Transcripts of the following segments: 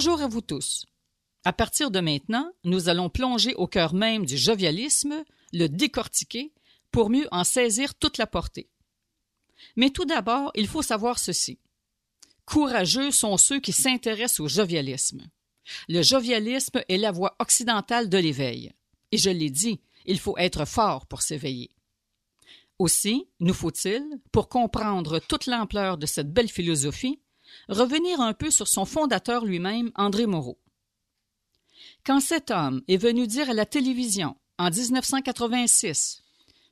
Bonjour à vous tous. À partir de maintenant, nous allons plonger au cœur même du jovialisme, le décortiquer, pour mieux en saisir toute la portée. Mais tout d'abord, il faut savoir ceci. Courageux sont ceux qui s'intéressent au jovialisme. Le jovialisme est la voie occidentale de l'éveil. Et je l'ai dit, il faut être fort pour s'éveiller. Aussi, nous faut-il, pour comprendre toute l'ampleur de cette belle philosophie, revenir un peu sur son fondateur lui-même, André Moreau. Quand cet homme est venu dire à la télévision, en 1986,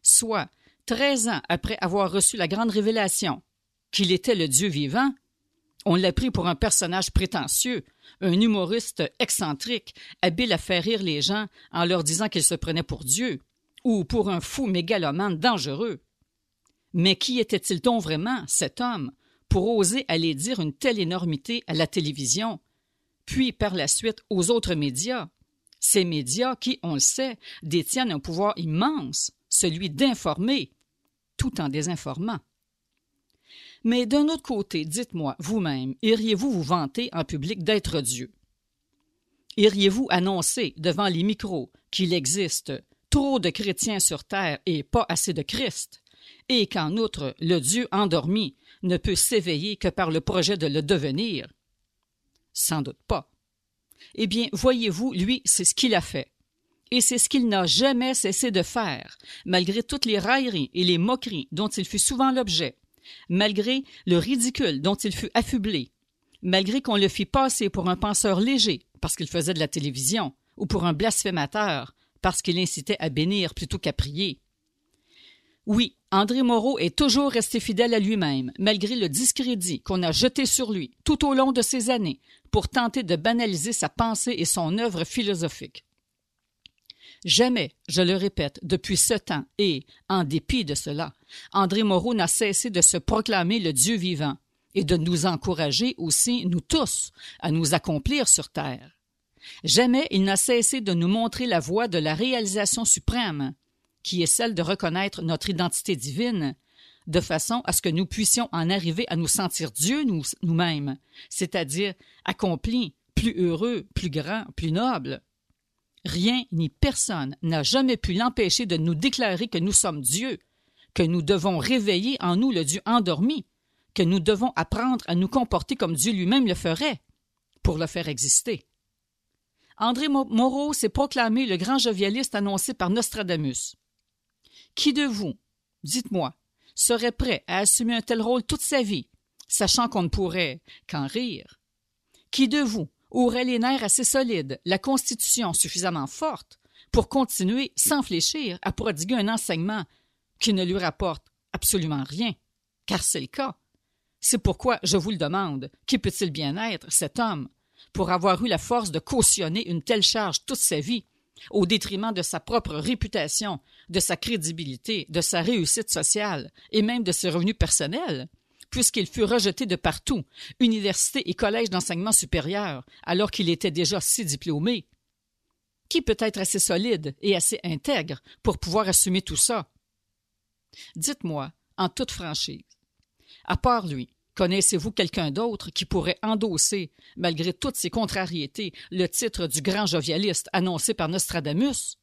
soit treize ans après avoir reçu la grande révélation, qu'il était le Dieu vivant, on l'a pris pour un personnage prétentieux, un humoriste excentrique, habile à faire rire les gens en leur disant qu'il se prenait pour Dieu, ou pour un fou mégalomane dangereux. Mais qui était-il donc vraiment, cet homme, pour oser aller dire une telle énormité à la télévision, puis par la suite aux autres médias, ces médias qui, on le sait, détiennent un pouvoir immense, celui d'informer, tout en désinformant. Mais d'un autre côté, dites-moi vous-même, iriez-vous vous vanter en public d'être Dieu? Iriez-vous annoncer devant les micros qu'il existe trop de chrétiens sur terre et pas assez de Christ, et qu'en outre le Dieu endormi ne peut s'éveiller que par le projet de le devenir? Sans doute pas. Eh bien, voyez-vous, lui, c'est ce qu'il a fait. Et c'est ce qu'il n'a jamais cessé de faire, malgré toutes les railleries et les moqueries dont il fut souvent l'objet, malgré le ridicule dont il fut affublé, malgré qu'on le fit passer pour un penseur léger parce qu'il faisait de la télévision, ou pour un blasphémateur parce qu'il incitait à bénir plutôt qu'à prier. Oui, André Moreau est toujours resté fidèle à lui-même, malgré le discrédit qu'on a jeté sur lui tout au long de ces années pour tenter de banaliser sa pensée et son œuvre philosophique. Jamais, je le répète, depuis ce temps, et, en dépit de cela, André Moreau n'a cessé de se proclamer le Dieu vivant et de nous encourager aussi, nous tous, à nous accomplir sur terre. Jamais il n'a cessé de nous montrer la voie de la réalisation suprême, qui est celle de reconnaître notre identité divine, de façon à ce que nous puissions en arriver à nous sentir Dieu nous, nous-mêmes, c'est-à-dire accomplis, plus heureux, plus grand, plus noble. Rien ni personne n'a jamais pu l'empêcher de nous déclarer que nous sommes Dieu, que nous devons réveiller en nous le Dieu endormi, que nous devons apprendre à nous comporter comme Dieu lui-même le ferait, pour le faire exister. André Moreau s'est proclamé le grand jovialiste annoncé par Nostradamus. Qui de vous, dites-moi, serait prêt à assumer un tel rôle toute sa vie, sachant qu'on ne pourrait qu'en rire? Qui de vous aurait les nerfs assez solides, la constitution suffisamment forte pour continuer sans fléchir à prodiguer un enseignement qui ne lui rapporte absolument rien, car c'est le cas. C'est pourquoi je vous le demande, qui peut-il bien être, cet homme, pour avoir eu la force de cautionner une telle charge toute sa vie, au détriment de sa propre réputation, de sa crédibilité, de sa réussite sociale et même de ses revenus personnels, puisqu'il fut rejeté de partout, université et collège d'enseignement supérieur, alors qu'il était déjà si diplômé. Qui peut être assez solide et assez intègre pour pouvoir assumer tout ça? Dites-moi, en toute franchise, à part lui, connaissez-vous quelqu'un d'autre qui pourrait endosser, malgré toutes ses contrariétés, le titre du grand jovialiste annoncé par Nostradamus?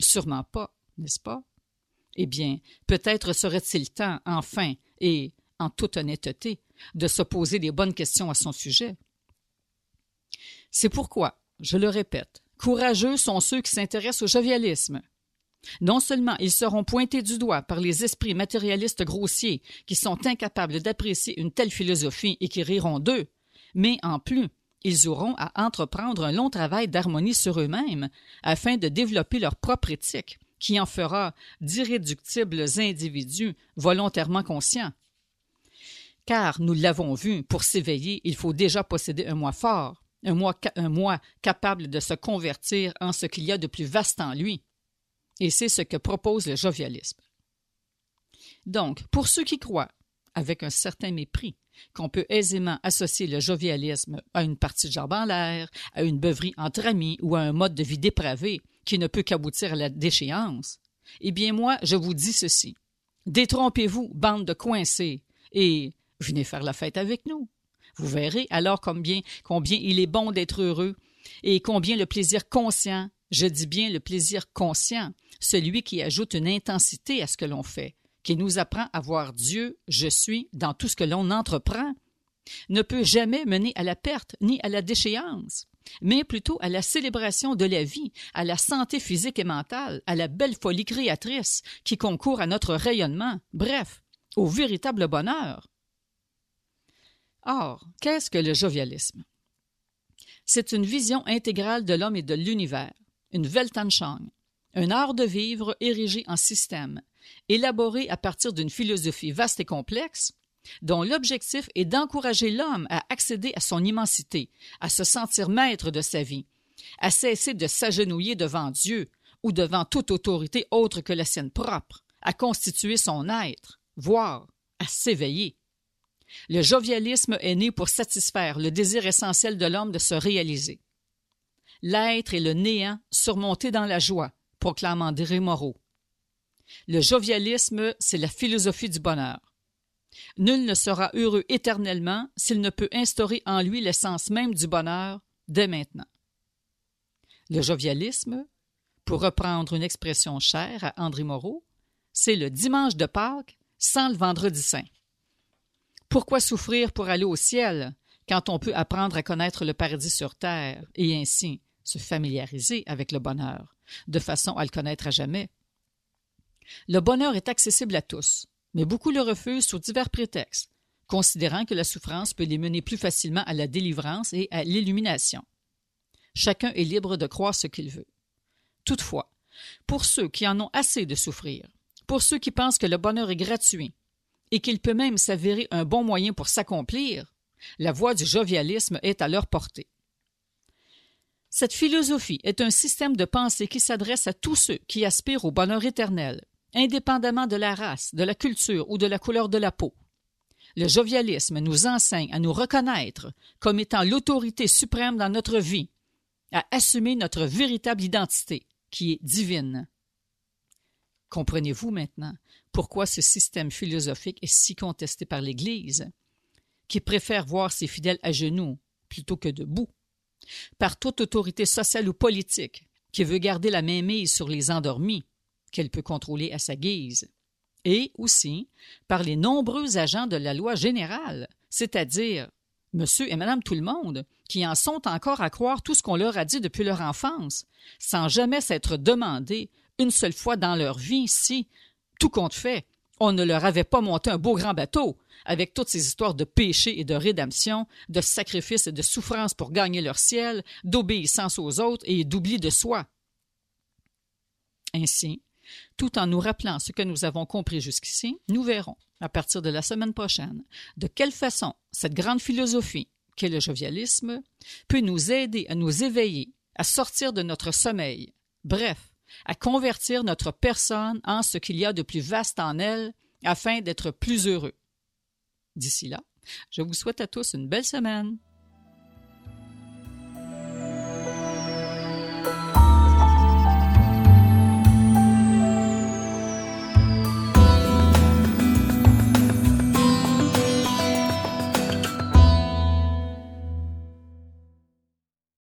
Sûrement pas, n'est-ce pas? Eh bien, peut-être serait-il temps, enfin, et en toute honnêteté, de se poser les bonnes questions à son sujet. C'est pourquoi, je le répète, courageux sont ceux qui s'intéressent au jovialisme. Non seulement ils seront pointés du doigt par les esprits matérialistes grossiers qui sont incapables d'apprécier une telle philosophie et qui riront d'eux, mais en plus, ils auront à entreprendre un long travail d'harmonie sur eux-mêmes afin de développer leur propre éthique, qui en fera d'irréductibles individus volontairement conscients, car, nous l'avons vu, pour s'éveiller, il faut déjà posséder un moi fort, un moi, capable de se convertir en ce qu'il y a de plus vaste en lui. Et c'est ce que propose le jovialisme. Donc, pour ceux qui croient, avec un certain mépris, qu'on peut aisément associer le jovialisme à une partie de jambes en l'air, à une beuverie entre amis ou à un mode de vie dépravé qui ne peut qu'aboutir à la déchéance, eh bien moi, je vous dis ceci. Détrompez-vous, bande de coincés, et Venez faire la fête avec nous. Vous verrez alors combien, combien il est bon d'être heureux et combien le plaisir conscient, je dis bien le plaisir conscient, celui qui ajoute une intensité à ce que l'on fait, qui nous apprend à voir Dieu, je suis, dans tout ce que l'on entreprend, ne peut jamais mener à la perte ni à la déchéance, mais plutôt à la célébration de la vie, à la santé physique et mentale, à la belle folie créatrice qui concourt à notre rayonnement, bref, au véritable bonheur. Or, qu'est-ce que le jovialisme? C'est une vision intégrale de l'homme et de l'univers, une Weltanschauung, un art de vivre érigé en système, élaboré à partir d'une philosophie vaste et complexe, dont l'objectif est d'encourager l'homme à accéder à son immensité, à se sentir maître de sa vie, à cesser de s'agenouiller devant Dieu ou devant toute autorité autre que la sienne propre, à constituer son être, voire à s'éveiller. Le jovialisme est né pour satisfaire le désir essentiel de l'homme de se réaliser. L'être et le néant surmontés dans la joie, proclame André Moreau. Le jovialisme, c'est la philosophie du bonheur. Nul ne sera heureux éternellement s'il ne peut instaurer en lui l'essence même du bonheur dès maintenant. Le jovialisme, pour reprendre une expression chère à André Moreau, c'est le dimanche de Pâques sans le vendredi saint. Pourquoi souffrir pour aller au ciel quand on peut apprendre à connaître le paradis sur terre et ainsi se familiariser avec le bonheur, de façon à le connaître à jamais? Le bonheur est accessible à tous, mais beaucoup le refusent sous divers prétextes, considérant que la souffrance peut les mener plus facilement à la délivrance et à l'illumination. Chacun est libre de croire ce qu'il veut. Toutefois, pour ceux qui en ont assez de souffrir, pour ceux qui pensent que le bonheur est gratuit et qu'il peut même s'avérer un bon moyen pour s'accomplir, la voie du jovialisme est à leur portée. Cette philosophie est un système de pensée qui s'adresse à tous ceux qui aspirent au bonheur éternel, indépendamment de la race, de la culture ou de la couleur de la peau. Le jovialisme nous enseigne à nous reconnaître comme étant l'autorité suprême dans notre vie, à assumer notre véritable identité, qui est divine. Comprenez-vous maintenant pourquoi ce système philosophique est si contesté par l'Église, qui préfère voir ses fidèles à genoux plutôt que debout, par toute autorité sociale ou politique qui veut garder la mainmise sur les endormis, qu'elle peut contrôler à sa guise, et aussi par les nombreux agents de la loi générale, c'est-à-dire monsieur et madame tout le monde, qui en sont encore à croire tout ce qu'on leur a dit depuis leur enfance, sans jamais s'être demandé une seule fois dans leur vie si, tout compte fait, on ne leur avait pas monté un beau grand bateau, avec toutes ces histoires de péché et de rédemption, de sacrifice et de souffrance pour gagner leur ciel, d'obéissance aux autres et d'oubli de soi. Ainsi, tout en nous rappelant ce que nous avons compris jusqu'ici, nous verrons, à partir de la semaine prochaine, de quelle façon cette grande philosophie qu'est le jovialisme peut nous aider à nous éveiller, à sortir de notre sommeil, bref, à convertir notre personne en ce qu'il y a de plus vaste en elle afin d'être plus heureux. D'ici là, je vous souhaite à tous une belle semaine.